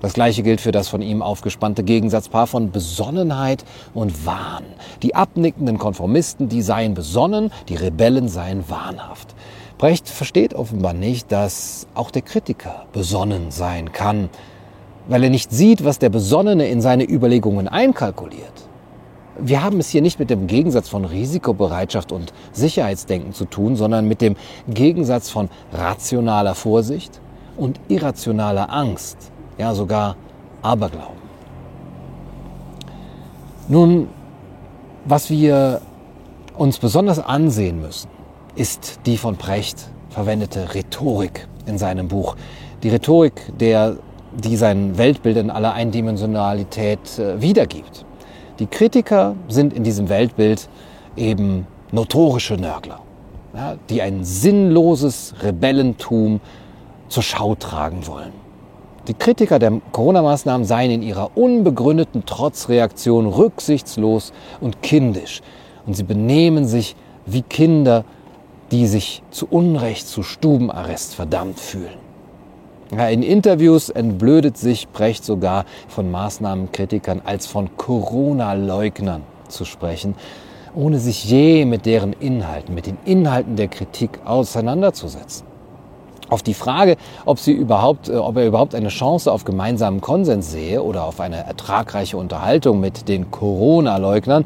A: Das gleiche gilt für das von ihm aufgespannte Gegensatzpaar von Besonnenheit und Wahn. Die abnickenden Konformisten, die seien besonnen, die Rebellen seien wahnhaft. Brecht versteht offenbar nicht, dass auch der Kritiker besonnen sein kann, weil er nicht sieht, was der Besonnene in seine Überlegungen einkalkuliert. Wir haben es hier nicht mit dem Gegensatz von Risikobereitschaft und Sicherheitsdenken zu tun, sondern mit dem Gegensatz von rationaler Vorsicht und irrationaler Angst ja sogar Aberglauben. Nun, was wir uns besonders ansehen müssen, ist die von Precht verwendete Rhetorik in seinem Buch. Die Rhetorik, der, die sein Weltbild in aller Eindimensionalität äh, wiedergibt. Die Kritiker sind in diesem Weltbild eben notorische Nörgler, ja, die ein sinnloses Rebellentum zur Schau tragen wollen. Die Kritiker der Corona-Maßnahmen seien in ihrer unbegründeten Trotzreaktion rücksichtslos und kindisch. Und sie benehmen sich wie Kinder, die sich zu Unrecht zu Stubenarrest verdammt fühlen. Ja, in Interviews entblödet sich Brecht sogar von Maßnahmenkritikern als von Corona-Leugnern zu sprechen, ohne sich je mit deren Inhalten, mit den Inhalten der Kritik auseinanderzusetzen. Auf die Frage, ob, sie überhaupt, äh, ob er überhaupt eine Chance auf gemeinsamen Konsens sehe oder auf eine ertragreiche Unterhaltung mit den Corona-Leugnern,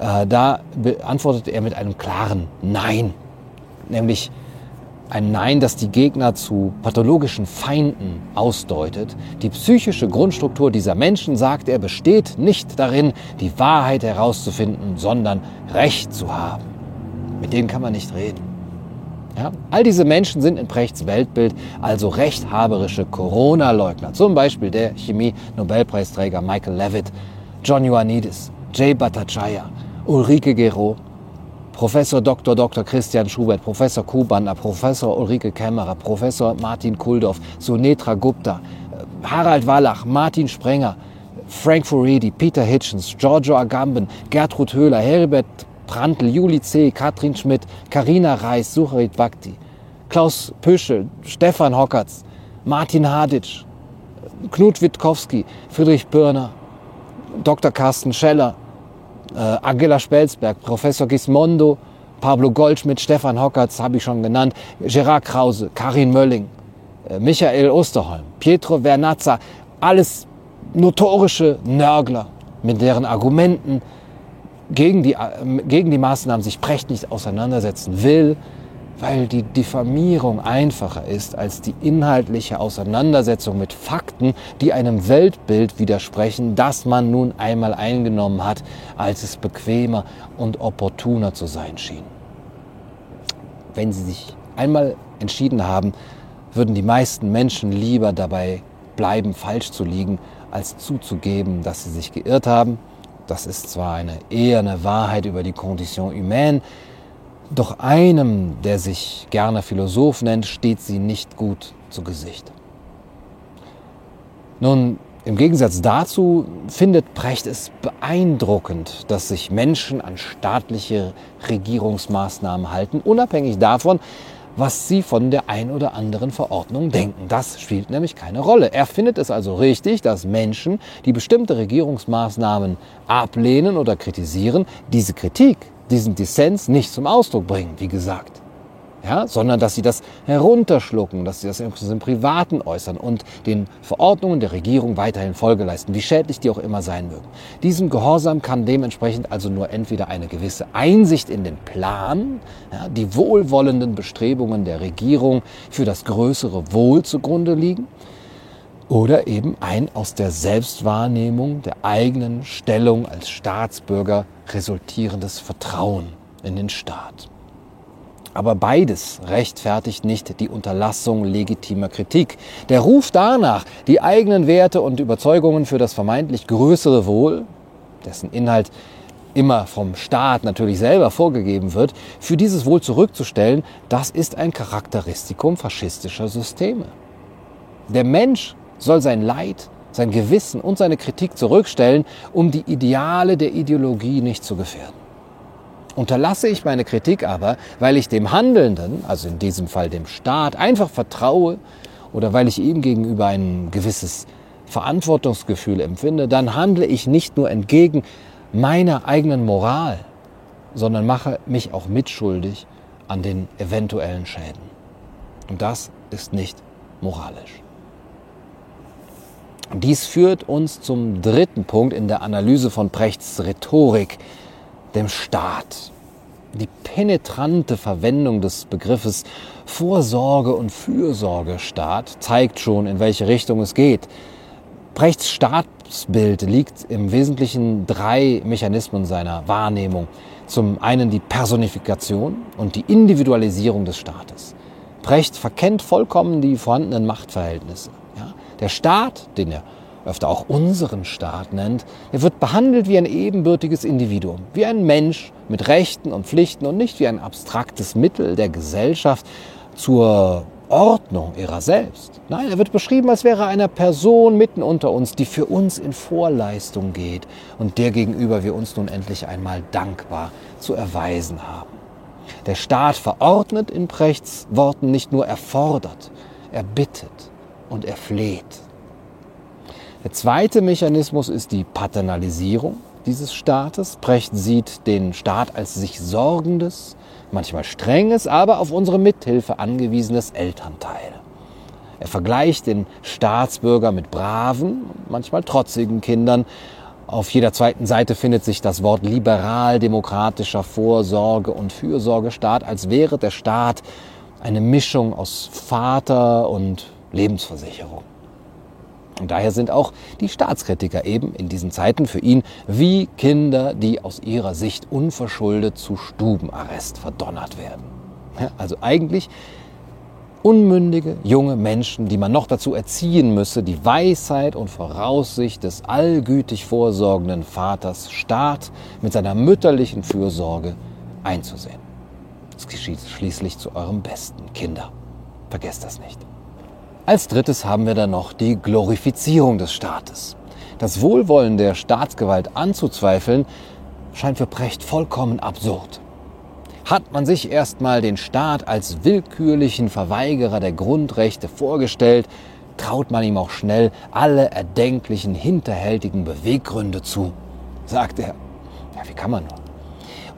A: äh, da beantwortet er mit einem klaren Nein. Nämlich ein Nein, das die Gegner zu pathologischen Feinden ausdeutet. Die psychische Grundstruktur dieser Menschen, sagt er, besteht nicht darin, die Wahrheit herauszufinden, sondern Recht zu haben. Mit denen kann man nicht reden. Ja? All diese Menschen sind in Brechts Weltbild also rechthaberische Corona-Leugner. Zum Beispiel der Chemie-Nobelpreisträger Michael Levitt, John Ioannidis, Jay Bhattacharya, Ulrike Gero, Professor Dr. Dr. Christian Schubert, Professor Kubaner, Professor Ulrike Kämmerer, Professor Martin Kuldorf, Sunetra Gupta, Harald Wallach, Martin Sprenger, Frank Furedi, Peter Hitchens, Giorgio Agamben, Gertrud Höhler, Herbert Prantl, Juli C., Katrin Schmidt, Karina Reis, Sucharit Bhakti, Klaus Püschel, Stefan Hockertz, Martin Haditsch, Knut Witkowski, Friedrich Birner, Dr. Carsten Scheller, äh, Angela Spelsberg, Professor Gismondo, Pablo Goldschmidt, Stefan Hockertz, habe ich schon genannt, Gerard Krause, Karin Mölling, äh, Michael Osterholm, Pietro Vernazza, alles notorische Nörgler, mit deren Argumenten gegen die, gegen die Maßnahmen sich Precht nicht auseinandersetzen will, weil die Diffamierung einfacher ist als die inhaltliche Auseinandersetzung mit Fakten, die einem Weltbild widersprechen, das man nun einmal eingenommen hat, als es bequemer und opportuner zu sein schien. Wenn Sie sich einmal entschieden haben, würden die meisten Menschen lieber dabei bleiben, falsch zu liegen, als zuzugeben, dass sie sich geirrt haben das ist zwar eine, eher eine Wahrheit über die Condition humaine, doch einem, der sich gerne Philosoph nennt, steht sie nicht gut zu Gesicht. Nun, im Gegensatz dazu findet Precht es beeindruckend, dass sich Menschen an staatliche Regierungsmaßnahmen halten, unabhängig davon, was Sie von der ein oder anderen Verordnung denken. Das spielt nämlich keine Rolle. Er findet es also richtig, dass Menschen, die bestimmte Regierungsmaßnahmen ablehnen oder kritisieren, diese Kritik, diesen Dissens nicht zum Ausdruck bringen, wie gesagt ja, sondern dass sie das herunterschlucken, dass sie das im Privaten äußern und den Verordnungen der Regierung weiterhin Folge leisten, wie schädlich die auch immer sein mögen. Diesem Gehorsam kann dementsprechend also nur entweder eine gewisse Einsicht in den Plan, ja, die wohlwollenden Bestrebungen der Regierung für das größere Wohl zugrunde liegen, oder eben ein aus der Selbstwahrnehmung der eigenen Stellung als Staatsbürger resultierendes Vertrauen in den Staat. Aber beides rechtfertigt nicht die Unterlassung legitimer Kritik. Der Ruf danach, die eigenen Werte und Überzeugungen für das vermeintlich größere Wohl, dessen Inhalt immer vom Staat natürlich selber vorgegeben wird, für dieses Wohl zurückzustellen, das ist ein Charakteristikum faschistischer Systeme. Der Mensch soll sein Leid, sein Gewissen und seine Kritik zurückstellen, um die Ideale der Ideologie nicht zu gefährden. Unterlasse ich meine Kritik aber, weil ich dem Handelnden, also in diesem Fall dem Staat, einfach vertraue oder weil ich ihm gegenüber ein gewisses Verantwortungsgefühl empfinde, dann handle ich nicht nur entgegen meiner eigenen Moral, sondern mache mich auch mitschuldig an den eventuellen Schäden. Und das ist nicht moralisch. Dies führt uns zum dritten Punkt in der Analyse von Prechts Rhetorik, dem Staat. Die penetrante Verwendung des Begriffes Vorsorge und Fürsorgestaat zeigt schon, in welche Richtung es geht. Brechts Staatsbild liegt im Wesentlichen drei Mechanismen seiner Wahrnehmung. Zum einen die Personifikation und die Individualisierung des Staates. Brecht verkennt vollkommen die vorhandenen Machtverhältnisse. Ja? Der Staat, den er öfter auch unseren Staat nennt, er wird behandelt wie ein ebenbürtiges Individuum, wie ein Mensch mit Rechten und Pflichten und nicht wie ein abstraktes Mittel der Gesellschaft zur Ordnung ihrer selbst. Nein, er wird beschrieben, als wäre eine Person mitten unter uns, die für uns in Vorleistung geht und der gegenüber wir uns nun endlich einmal dankbar zu erweisen haben. Der Staat verordnet in Prechts Worten nicht nur erfordert, er bittet und er fleht. Der zweite Mechanismus ist die Paternalisierung dieses Staates. Precht sieht den Staat als sich sorgendes, manchmal strenges, aber auf unsere Mithilfe angewiesenes Elternteil. Er vergleicht den Staatsbürger mit braven, manchmal trotzigen Kindern. Auf jeder zweiten Seite findet sich das Wort liberal-demokratischer Vorsorge- und Fürsorgestaat, als wäre der Staat eine Mischung aus Vater und Lebensversicherung. Und daher sind auch die Staatskritiker eben in diesen Zeiten für ihn wie Kinder, die aus ihrer Sicht unverschuldet zu Stubenarrest verdonnert werden. Also eigentlich unmündige junge Menschen, die man noch dazu erziehen müsse, die Weisheit und Voraussicht des allgütig vorsorgenden Vaters Staat mit seiner mütterlichen Fürsorge einzusehen. Es geschieht schließlich zu eurem Besten, Kinder. Vergesst das nicht. Als drittes haben wir dann noch die Glorifizierung des Staates. Das Wohlwollen der Staatsgewalt anzuzweifeln, scheint für Precht vollkommen absurd. Hat man sich erstmal den Staat als willkürlichen Verweigerer der Grundrechte vorgestellt, traut man ihm auch schnell alle erdenklichen hinterhältigen Beweggründe zu, sagt er. Ja, wie kann man nur?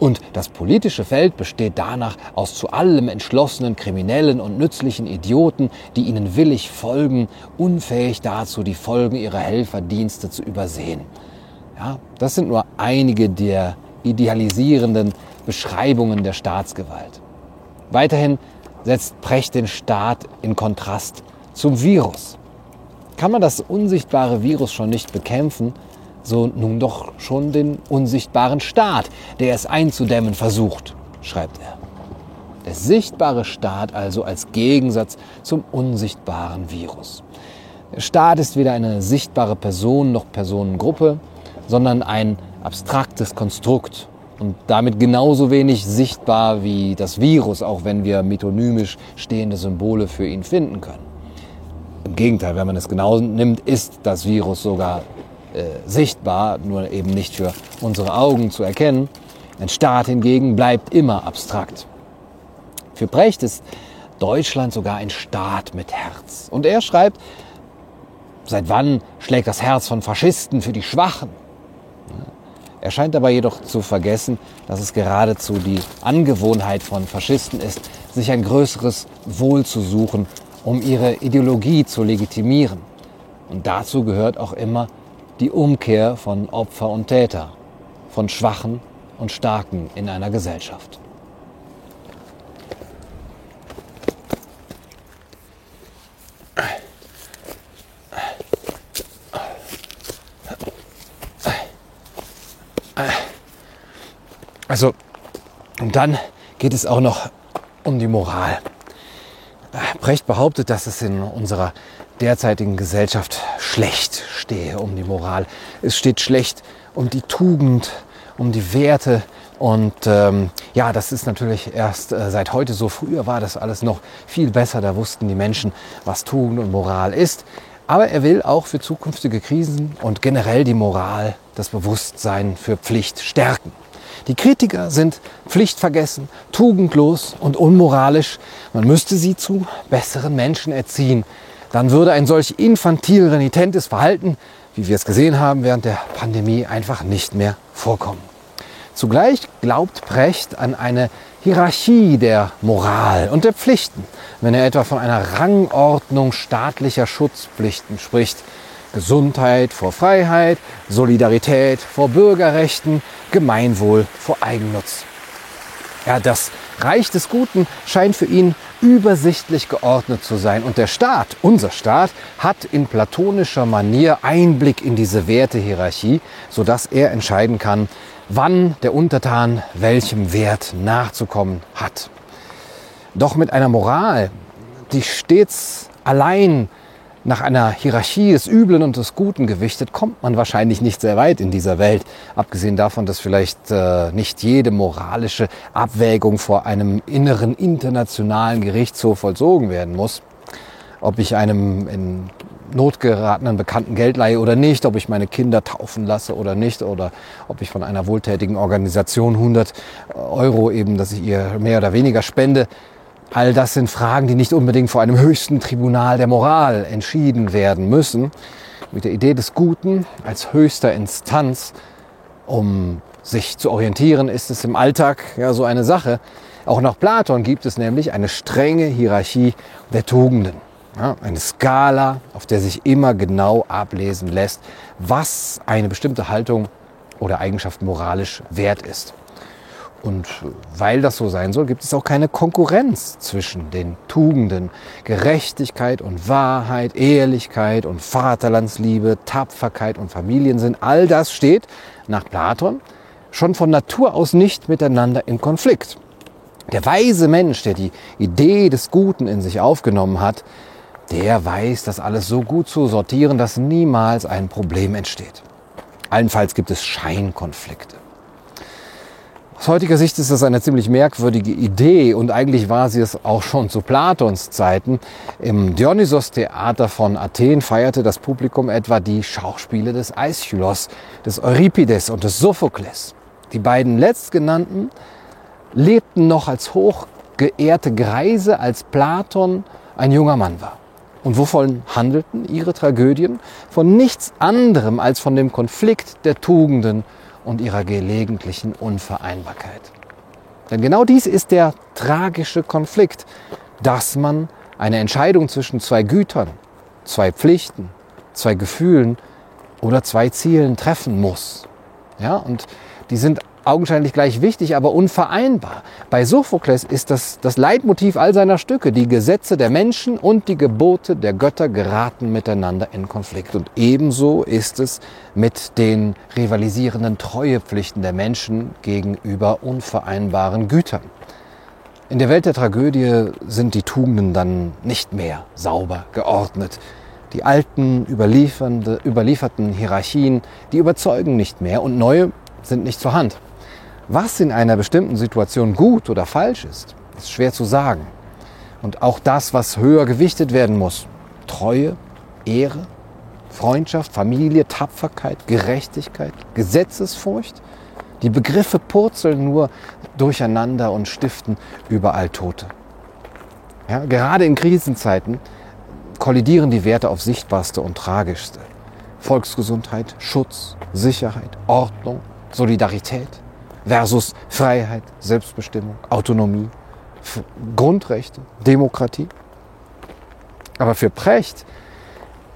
A: Und das politische Feld besteht danach aus zu allem entschlossenen Kriminellen und nützlichen Idioten, die ihnen willig folgen, unfähig dazu, die Folgen ihrer Helferdienste zu übersehen. Ja, das sind nur einige der idealisierenden Beschreibungen der Staatsgewalt. Weiterhin setzt Precht den Staat in Kontrast zum Virus. Kann man das unsichtbare Virus schon nicht bekämpfen, so nun doch schon den unsichtbaren Staat, der es einzudämmen versucht, schreibt er. Der sichtbare Staat also als Gegensatz zum unsichtbaren Virus. Der Staat ist weder eine sichtbare Person noch Personengruppe, sondern ein abstraktes Konstrukt und damit genauso wenig sichtbar wie das Virus, auch wenn wir metonymisch stehende Symbole für ihn finden können. Im Gegenteil, wenn man es genau nimmt, ist das Virus sogar äh, sichtbar, nur eben nicht für unsere Augen zu erkennen. Ein Staat hingegen bleibt immer abstrakt. Für Brecht ist Deutschland sogar ein Staat mit Herz. Und er schreibt, seit wann schlägt das Herz von Faschisten für die Schwachen? Er scheint dabei jedoch zu vergessen, dass es geradezu die Angewohnheit von Faschisten ist, sich ein größeres Wohl zu suchen, um ihre Ideologie zu legitimieren. Und dazu gehört auch immer die Umkehr von Opfer und Täter, von Schwachen und Starken in einer Gesellschaft. Also, und dann geht es auch noch um die Moral. Brecht behauptet, dass es in unserer derzeitigen Gesellschaft schlecht stehe um die Moral. Es steht schlecht um die Tugend, um die Werte. Und ähm, ja, das ist natürlich erst äh, seit heute so. Früher war das alles noch viel besser. Da wussten die Menschen, was Tugend und Moral ist. Aber er will auch für zukünftige Krisen und generell die Moral, das Bewusstsein für Pflicht stärken. Die Kritiker sind pflichtvergessen, tugendlos und unmoralisch. Man müsste sie zu besseren Menschen erziehen dann würde ein solch infantil renitentes Verhalten, wie wir es gesehen haben während der Pandemie, einfach nicht mehr vorkommen. Zugleich glaubt Precht an eine Hierarchie der Moral und der Pflichten, wenn er etwa von einer Rangordnung staatlicher Schutzpflichten spricht. Gesundheit vor Freiheit, Solidarität vor Bürgerrechten, Gemeinwohl vor Eigennutz. Ja, das Reich des Guten scheint für ihn übersichtlich geordnet zu sein. Und der Staat, unser Staat, hat in platonischer Manier Einblick in diese Wertehierarchie, sodass er entscheiden kann, wann der Untertan welchem Wert nachzukommen hat. Doch mit einer Moral, die stets allein Nach einer Hierarchie des Üblen und des Guten gewichtet, kommt man wahrscheinlich nicht sehr weit in dieser Welt. Abgesehen davon, dass vielleicht äh, nicht jede moralische Abwägung vor einem inneren internationalen Gerichtshof vollzogen werden muss. Ob ich einem in Not geratenen Bekannten Geld leihe oder nicht, ob ich meine Kinder taufen lasse oder nicht, oder ob ich von einer wohltätigen Organisation 100 Euro eben, dass ich ihr mehr oder weniger spende. All das sind Fragen, die nicht unbedingt vor einem höchsten Tribunal der Moral entschieden werden müssen. Mit der Idee des Guten als höchster Instanz, um sich zu orientieren, ist es im Alltag ja so eine Sache. Auch nach Platon gibt es nämlich eine strenge Hierarchie der Tugenden. Ja, eine Skala, auf der sich immer genau ablesen lässt, was eine bestimmte Haltung oder Eigenschaft moralisch wert ist. Und weil das so sein soll, gibt es auch keine Konkurrenz zwischen den Tugenden. Gerechtigkeit und Wahrheit, Ehrlichkeit und Vaterlandsliebe, Tapferkeit und Familiensinn, all das steht nach Platon schon von Natur aus nicht miteinander in Konflikt. Der weise Mensch, der die Idee des Guten in sich aufgenommen hat, der weiß, das alles so gut zu sortieren, dass niemals ein Problem entsteht. Allenfalls gibt es Scheinkonflikte. Aus heutiger Sicht ist das eine ziemlich merkwürdige Idee und eigentlich war sie es auch schon zu Platons Zeiten. Im Dionysos-Theater von Athen feierte das Publikum etwa die Schauspiele des Aeschylos, des Euripides und des Sophokles. Die beiden letztgenannten lebten noch als hochgeehrte Greise, als Platon ein junger Mann war. Und wovon handelten ihre Tragödien? Von nichts anderem als von dem Konflikt der Tugenden und ihrer gelegentlichen Unvereinbarkeit. Denn genau dies ist der tragische Konflikt, dass man eine Entscheidung zwischen zwei Gütern, zwei Pflichten, zwei Gefühlen oder zwei Zielen treffen muss. Ja, und die sind augenscheinlich gleich wichtig, aber unvereinbar. Bei Sophokles ist das das Leitmotiv all seiner Stücke. Die Gesetze der Menschen und die Gebote der Götter geraten miteinander in Konflikt. Und ebenso ist es mit den rivalisierenden Treuepflichten der Menschen gegenüber unvereinbaren Gütern. In der Welt der Tragödie sind die Tugenden dann nicht mehr sauber geordnet. Die alten, überlieferten Hierarchien, die überzeugen nicht mehr und neue sind nicht zur Hand. Was in einer bestimmten Situation gut oder falsch ist, ist schwer zu sagen. Und auch das, was höher gewichtet werden muss, Treue, Ehre, Freundschaft, Familie, Tapferkeit, Gerechtigkeit, Gesetzesfurcht, die Begriffe purzeln nur durcheinander und stiften überall Tote. Ja, gerade in Krisenzeiten kollidieren die Werte auf sichtbarste und tragischste. Volksgesundheit, Schutz, Sicherheit, Ordnung, Solidarität versus Freiheit, Selbstbestimmung, Autonomie, Grundrechte, Demokratie. Aber für Precht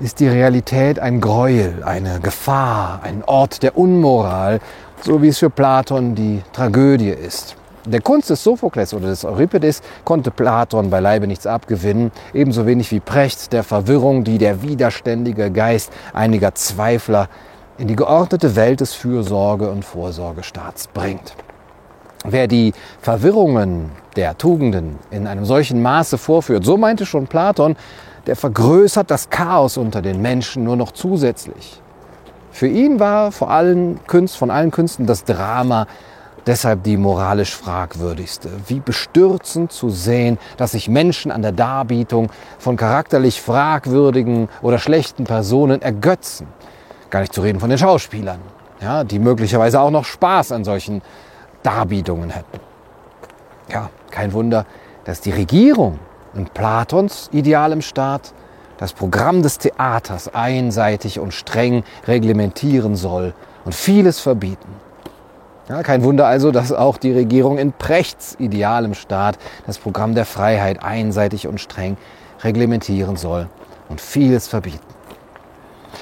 A: ist die Realität ein Gräuel, eine Gefahr, ein Ort der Unmoral, so wie es für Platon die Tragödie ist. Der Kunst des Sophokles oder des Euripides konnte Platon beileibe nichts abgewinnen, ebenso wenig wie Precht der Verwirrung, die der widerständige Geist einiger Zweifler in die geordnete Welt des Fürsorge- und Vorsorgestaats bringt. Wer die Verwirrungen der Tugenden in einem solchen Maße vorführt, so meinte schon Platon, der vergrößert das Chaos unter den Menschen nur noch zusätzlich. Für ihn war vor allen Künsten, von allen Künsten das Drama deshalb die moralisch fragwürdigste. Wie bestürzend zu sehen, dass sich Menschen an der Darbietung von charakterlich fragwürdigen oder schlechten Personen ergötzen Gar nicht zu reden von den Schauspielern, ja, die möglicherweise auch noch Spaß an solchen Darbietungen hätten. Ja, kein Wunder, dass die Regierung in Platons idealem Staat das Programm des Theaters einseitig und streng reglementieren soll und vieles verbieten. Ja, kein Wunder also, dass auch die Regierung in Prechts idealem Staat das Programm der Freiheit einseitig und streng reglementieren soll und vieles verbieten.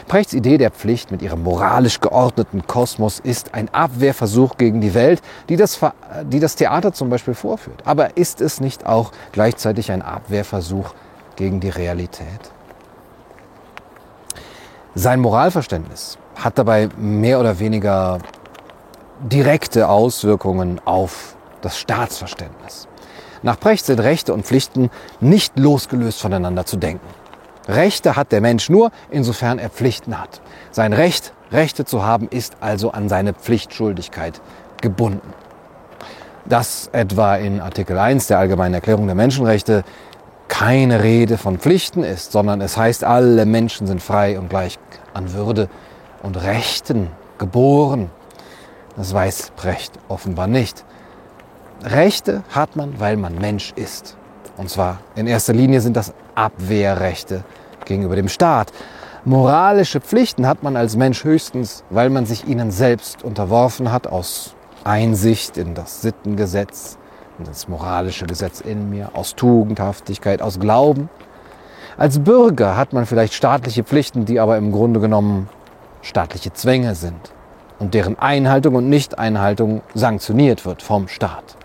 A: Prechts Idee der Pflicht mit ihrem moralisch geordneten Kosmos ist ein Abwehrversuch gegen die Welt, die das, die das Theater zum Beispiel vorführt. Aber ist es nicht auch gleichzeitig ein Abwehrversuch gegen die Realität? Sein Moralverständnis hat dabei mehr oder weniger direkte Auswirkungen auf das Staatsverständnis. Nach Precht sind Rechte und Pflichten nicht losgelöst voneinander zu denken. Rechte hat der Mensch nur, insofern er Pflichten hat. Sein Recht, Rechte zu haben, ist also an seine Pflichtschuldigkeit gebunden. Dass etwa in Artikel 1 der Allgemeinen Erklärung der Menschenrechte keine Rede von Pflichten ist, sondern es heißt, alle Menschen sind frei und gleich an Würde und Rechten geboren. Das weiß Brecht offenbar nicht. Rechte hat man, weil man Mensch ist. Und zwar in erster Linie sind das Abwehrrechte gegenüber dem Staat. Moralische Pflichten hat man als Mensch höchstens, weil man sich ihnen selbst unterworfen hat aus Einsicht in das Sittengesetz, in das moralische Gesetz in mir, aus Tugendhaftigkeit, aus Glauben. Als Bürger hat man vielleicht staatliche Pflichten, die aber im Grunde genommen staatliche Zwänge sind und deren Einhaltung und Nichteinhaltung sanktioniert wird vom Staat.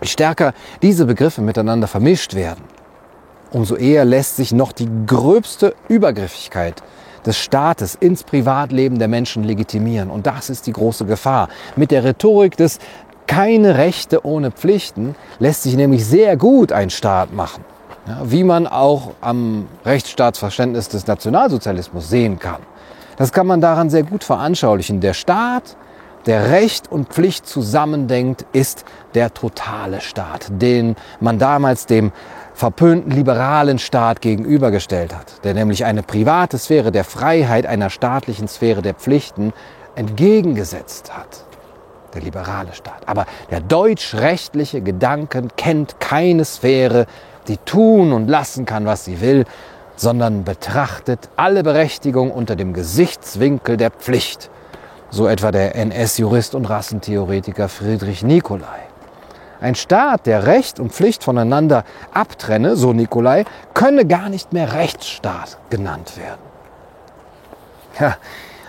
A: Je stärker diese Begriffe miteinander vermischt werden, umso eher lässt sich noch die gröbste Übergriffigkeit des Staates ins Privatleben der Menschen legitimieren. Und das ist die große Gefahr. Mit der Rhetorik des keine Rechte ohne Pflichten lässt sich nämlich sehr gut ein Staat machen. Ja, wie man auch am Rechtsstaatsverständnis des Nationalsozialismus sehen kann. Das kann man daran sehr gut veranschaulichen. Der Staat der Recht und Pflicht zusammendenkt, ist der totale Staat, den man damals dem verpönten liberalen Staat gegenübergestellt hat, der nämlich eine private Sphäre der Freiheit einer staatlichen Sphäre der Pflichten entgegengesetzt hat. Der liberale Staat. Aber der deutsch-rechtliche Gedanken kennt keine Sphäre, die tun und lassen kann, was sie will, sondern betrachtet alle Berechtigung unter dem Gesichtswinkel der Pflicht so etwa der NS-Jurist und Rassentheoretiker Friedrich Nicolai. Ein Staat, der Recht und Pflicht voneinander abtrenne, so Nicolai, könne gar nicht mehr Rechtsstaat genannt werden. Ja,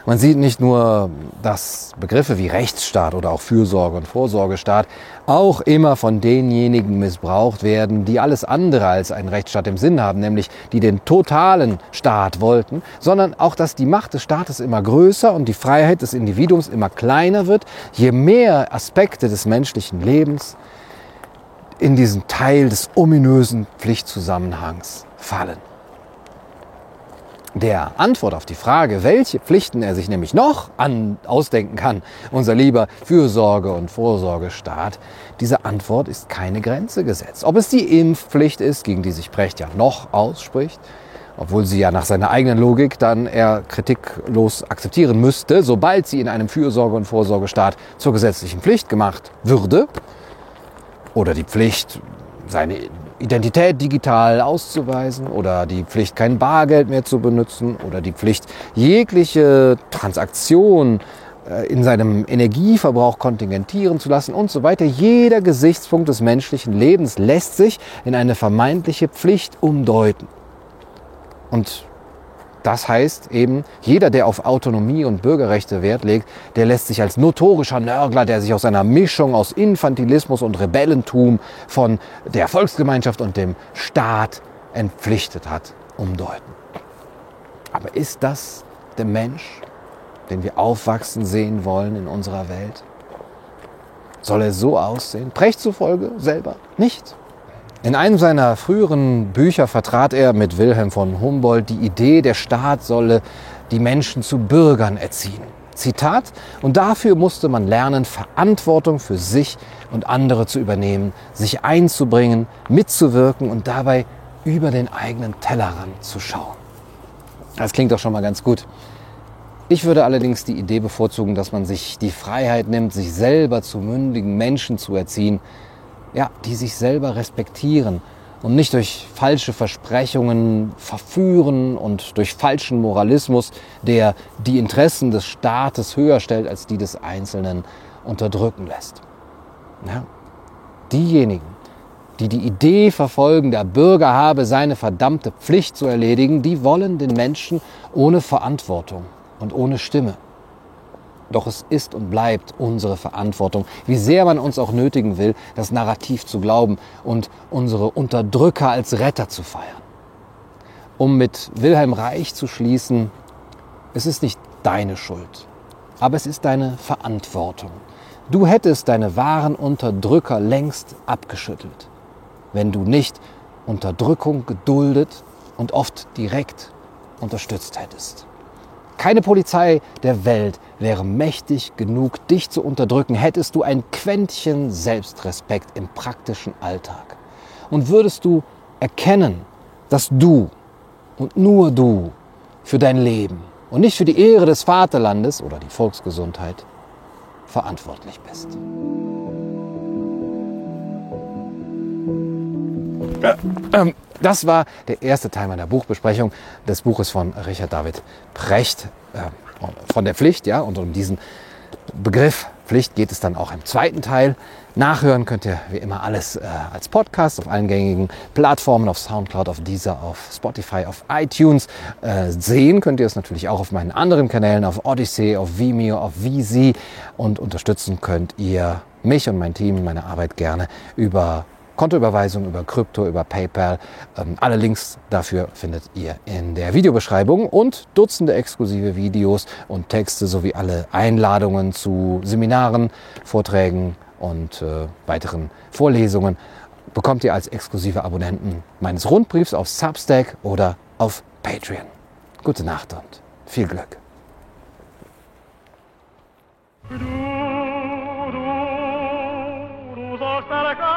A: man sieht nicht nur, dass Begriffe wie Rechtsstaat oder auch Fürsorge und Vorsorgestaat auch immer von denjenigen missbraucht werden, die alles andere als einen Rechtsstaat im Sinn haben, nämlich die den totalen Staat wollten, sondern auch, dass die Macht des Staates immer größer und die Freiheit des Individuums immer kleiner wird, je mehr Aspekte des menschlichen Lebens in diesen Teil des ominösen Pflichtzusammenhangs fallen der Antwort auf die Frage, welche Pflichten er sich nämlich noch an, ausdenken kann, unser lieber Fürsorge- und Vorsorgestaat, diese Antwort ist keine Grenze gesetzt. Ob es die Impfpflicht ist, gegen die sich Brecht ja noch ausspricht, obwohl sie ja nach seiner eigenen Logik dann er kritiklos akzeptieren müsste, sobald sie in einem Fürsorge- und Vorsorgestaat zur gesetzlichen Pflicht gemacht würde, oder die Pflicht, seine Identität digital auszuweisen oder die Pflicht, kein Bargeld mehr zu benutzen oder die Pflicht, jegliche Transaktion äh, in seinem Energieverbrauch kontingentieren zu lassen und so weiter. Jeder Gesichtspunkt des menschlichen Lebens lässt sich in eine vermeintliche Pflicht umdeuten. Und das heißt eben, jeder, der auf Autonomie und Bürgerrechte Wert legt, der lässt sich als notorischer Nörgler, der sich aus einer Mischung aus Infantilismus und Rebellentum von der Volksgemeinschaft und dem Staat entpflichtet hat, umdeuten. Aber ist das der Mensch, den wir aufwachsen sehen wollen in unserer Welt? Soll er so aussehen? Precht zufolge selber nicht. In einem seiner früheren Bücher vertrat er mit Wilhelm von Humboldt die Idee, der Staat solle die Menschen zu Bürgern erziehen. Zitat, und dafür musste man lernen, Verantwortung für sich und andere zu übernehmen, sich einzubringen, mitzuwirken und dabei über den eigenen Tellerrand zu schauen. Das klingt doch schon mal ganz gut. Ich würde allerdings die Idee bevorzugen, dass man sich die Freiheit nimmt, sich selber zu mündigen Menschen zu erziehen, ja, die sich selber respektieren und nicht durch falsche Versprechungen verführen und durch falschen Moralismus, der die Interessen des Staates höher stellt als die des Einzelnen, unterdrücken lässt. Ja, diejenigen, die die Idee verfolgen, der Bürger habe seine verdammte Pflicht zu erledigen, die wollen den Menschen ohne Verantwortung und ohne Stimme. Doch es ist und bleibt unsere Verantwortung, wie sehr man uns auch nötigen will, das Narrativ zu glauben und unsere Unterdrücker als Retter zu feiern. Um mit Wilhelm Reich zu schließen, es ist nicht deine Schuld, aber es ist deine Verantwortung. Du hättest deine wahren Unterdrücker längst abgeschüttelt, wenn du nicht Unterdrückung geduldet und oft direkt unterstützt hättest. Keine Polizei der Welt wäre mächtig genug, dich zu unterdrücken, hättest du ein Quäntchen Selbstrespekt im praktischen Alltag. Und würdest du erkennen, dass du und nur du für dein Leben und nicht für die Ehre des Vaterlandes oder die Volksgesundheit verantwortlich bist. Ähm, das war der erste Teil meiner Buchbesprechung des Buches von Richard David Precht äh, von der Pflicht, ja, und um diesen Begriff Pflicht geht es dann auch im zweiten Teil. Nachhören könnt ihr wie immer alles äh, als Podcast auf allen gängigen Plattformen, auf Soundcloud, auf Deezer, auf Spotify, auf iTunes. Äh, sehen könnt ihr es natürlich auch auf meinen anderen Kanälen, auf Odyssey, auf Vimeo, auf Visi. Und unterstützen könnt ihr mich und mein Team, meine Arbeit gerne über Kontoüberweisung, über Krypto, über PayPal. Ähm, alle Links dafür findet ihr in der Videobeschreibung und Dutzende exklusive Videos und Texte sowie alle Einladungen zu Seminaren, Vorträgen und äh, weiteren Vorlesungen bekommt ihr als exklusive Abonnenten meines Rundbriefs auf Substack oder auf Patreon. Gute Nacht und viel Glück. Du, du, du